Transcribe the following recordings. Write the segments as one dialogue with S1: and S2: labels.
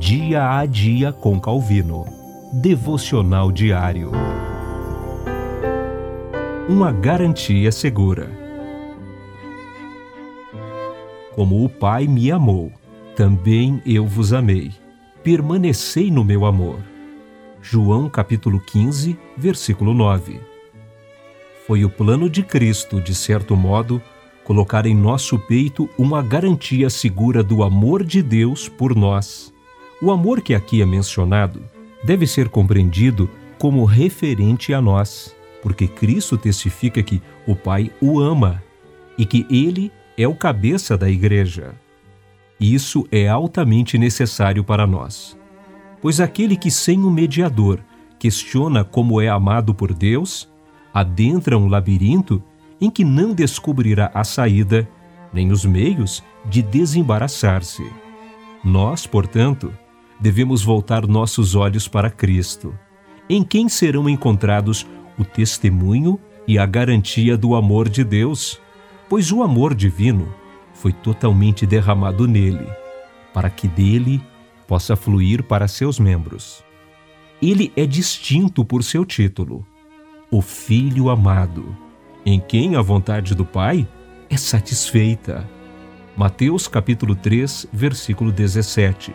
S1: Dia a Dia com Calvino. Devocional diário. Uma garantia segura. Como o Pai me amou, também eu vos amei. Permanecei no meu amor. João capítulo 15, versículo 9. Foi o plano de Cristo, de certo modo, colocar em nosso peito uma garantia segura do amor de Deus por nós. O amor que aqui é mencionado deve ser compreendido como referente a nós, porque Cristo testifica que o Pai o ama e que ele é o cabeça da igreja. Isso é altamente necessário para nós. Pois aquele que sem o mediador questiona como é amado por Deus, adentra um labirinto em que não descobrirá a saída nem os meios de desembaraçar-se. Nós, portanto, devemos voltar nossos olhos para Cristo, em quem serão encontrados o testemunho e a garantia do amor de Deus, pois o amor divino foi totalmente derramado nele, para que dele possa fluir para seus membros. Ele é distinto por seu título, o Filho Amado em quem a vontade do Pai é satisfeita. Mateus capítulo 3, versículo 17.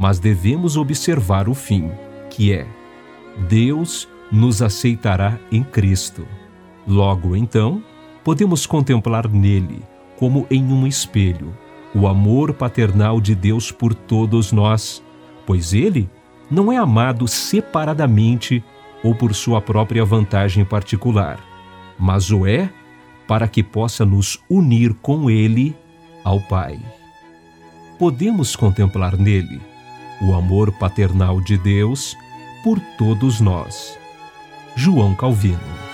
S1: Mas devemos observar o fim, que é: Deus nos aceitará em Cristo. Logo então, podemos contemplar nele, como em um espelho, o amor paternal de Deus por todos nós, pois ele não é amado separadamente ou por sua própria vantagem particular mas o é para que possa nos unir com Ele ao Pai. Podemos contemplar nele o amor paternal de Deus por todos nós. João Calvino